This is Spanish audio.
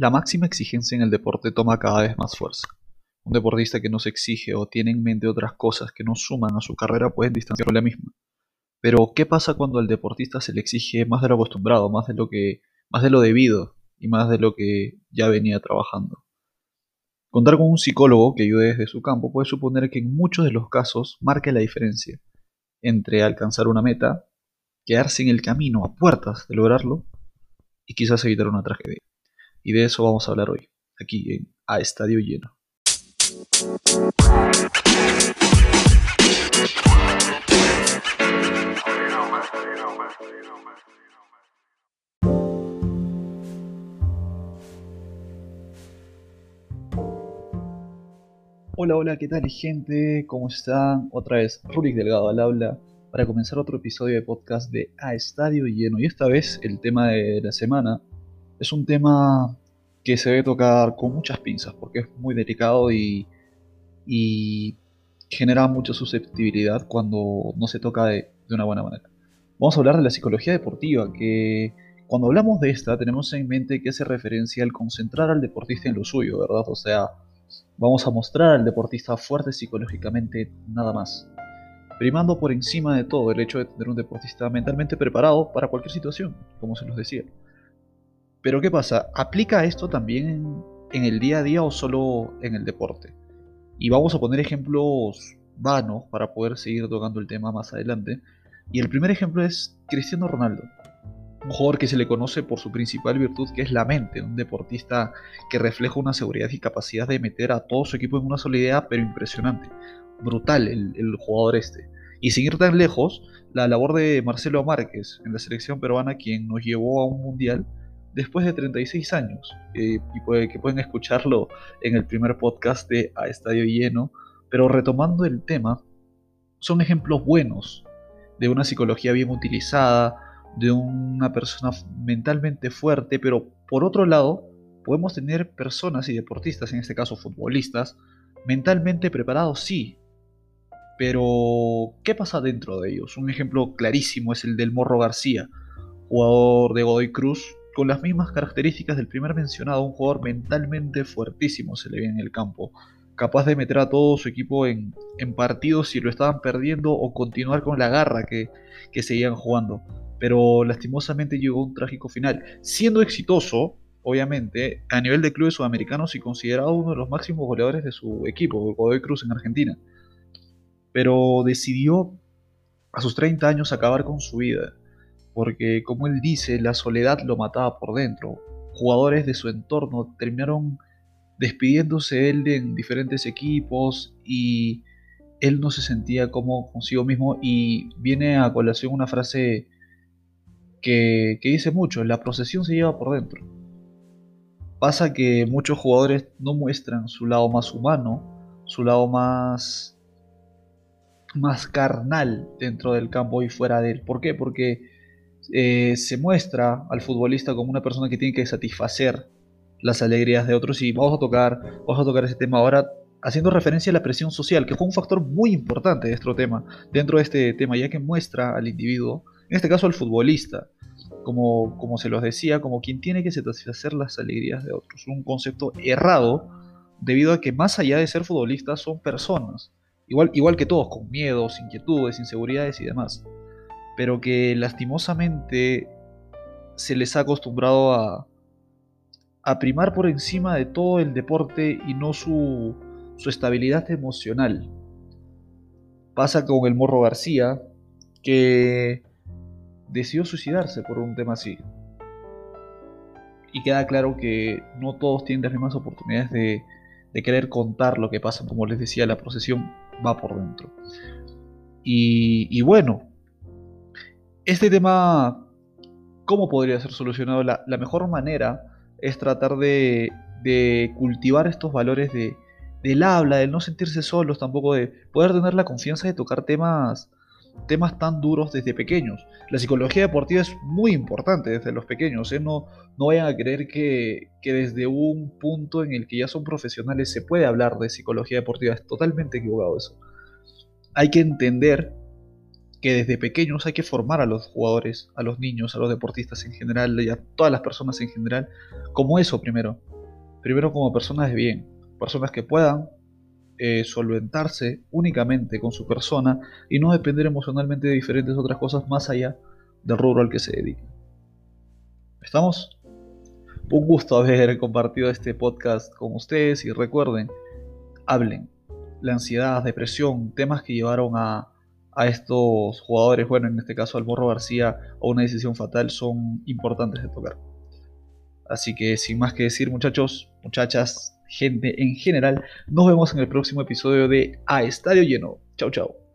La máxima exigencia en el deporte toma cada vez más fuerza. Un deportista que no se exige o tiene en mente otras cosas que no suman a su carrera puede distanciar con la misma. Pero, ¿qué pasa cuando al deportista se le exige más de lo acostumbrado, más de lo que, más de lo debido y más de lo que ya venía trabajando? Contar con un psicólogo que ayude desde su campo puede suponer que en muchos de los casos marque la diferencia entre alcanzar una meta, quedarse en el camino a puertas de lograrlo y quizás evitar una tragedia. Y de eso vamos a hablar hoy, aquí en A Estadio Lleno. Hola, hola, ¿qué tal gente? ¿Cómo están? Otra vez, Rurik Delgado al habla para comenzar otro episodio de podcast de A Estadio Lleno. Y esta vez el tema de la semana es un tema que se debe tocar con muchas pinzas porque es muy delicado y, genera mucha susceptibilidad cuando no se toca de, una buena manera. Vamos a hablar de la psicología deportiva, que cuando hablamos de esta tenemos en mente que hace referencia al concentrar al deportista en lo suyo, ¿verdad? O sea, vamos a mostrar al deportista fuerte psicológicamente nada más primando por encima de todo el hecho de tener un deportista mentalmente preparado para cualquier situación, como se los decía. Pero ¿qué pasa? ¿Aplica esto también en, el día a día o solo en el deporte? Y vamos a poner ejemplos vanos para poder seguir tocando el tema más adelante. Y el primer ejemplo es Cristiano Ronaldo, un jugador que se le conoce por su principal virtud que es la mente, un deportista que refleja una seguridad y capacidad de meter a todo su equipo en una sola idea, pero impresionante brutal el, jugador este. Y sin ir tan lejos, la labor de Marcelo Márquez en la selección peruana, quien nos llevó a un mundial después de 36 años, eh, y que pueden escucharlo en el primer podcast de A Estadio Lleno, pero retomando el tema, son ejemplos buenos de una psicología bien utilizada, de una persona mentalmente fuerte, pero por otro lado, podemos tener personas y deportistas, en este caso futbolistas, mentalmente preparados, sí, pero, ¿qué pasa dentro de ellos? Un ejemplo clarísimo es el del Morro García, jugador de Godoy Cruz, con las mismas características del primer mencionado, un jugador mentalmente fuertísimo se le ve en el campo, capaz de meter a todo su equipo en, partidos si lo estaban perdiendo o continuar con la garra que, que seguían jugando. Pero lastimosamente llegó un trágico final, siendo exitoso, obviamente, a nivel de clubes sudamericanos y considerado uno de los máximos goleadores de su equipo, Godoy Cruz en Argentina. Pero decidió a sus 30 años acabar con su vida, porque como él dice, la soledad lo mataba por dentro. Jugadores de su entorno terminaron despidiéndose de él en diferentes equipos y él no se sentía como consigo mismo y viene a colación una frase que, que dice mucho, la procesión se lleva por dentro. Pasa que muchos jugadores no muestran su lado más humano, su lado más más carnal dentro del campo y fuera de él. ¿Por qué? Porque eh, se muestra al futbolista como una persona que tiene que satisfacer las alegrías de otros y vamos a tocar, vamos a tocar ese tema ahora haciendo referencia a la presión social, que fue un factor muy importante de este tema, dentro de este tema, ya que muestra al individuo, en este caso al futbolista, como, como se los decía, como quien tiene que satisfacer las alegrías de otros. Un concepto errado, debido a que más allá de ser futbolistas son personas igual, que todos, con miedos, inquietudes, inseguridades y demás, pero que lastimosamente se les ha acostumbrado a, a primar por encima de todo el deporte y no su, su estabilidad emocional. Pasa con el Morro García, que decidió suicidarse por un tema así. Y queda claro que no todos tienen las mismas oportunidades de, de querer contar lo que pasa, como les decía, la procesión va por dentro. Y, bueno, este tema, ¿cómo podría ser solucionado? La, mejor manera es tratar de, cultivar estos valores de, del habla, del no sentirse solos, tampoco de poder tener la confianza de tocar temas temas tan duros desde pequeños. La psicología deportiva es muy importante desde los pequeños. ¿eh? No, no vayan a creer que, que, desde un punto en el que ya son profesionales se puede hablar de psicología deportiva. Es totalmente equivocado eso. Hay que entender que desde pequeños hay que formar a los jugadores, a los niños, a los deportistas en general y a todas las personas en general como eso primero. Primero como personas de bien, personas que puedan eh, solventarse únicamente con su persona y no depender emocionalmente de diferentes otras cosas más allá del rubro al que se dedica. ¿Estamos? Un gusto haber compartido este podcast con ustedes y recuerden, hablen. La ansiedad, depresión, temas que llevaron a, a estos jugadores, bueno, en este caso al Morro García, a una decisión fatal, son importantes de tocar. Así que sin más que decir, muchachos, muchachas, gente en general, nos vemos en el próximo episodio de A Estadio Lleno. Chau, chau.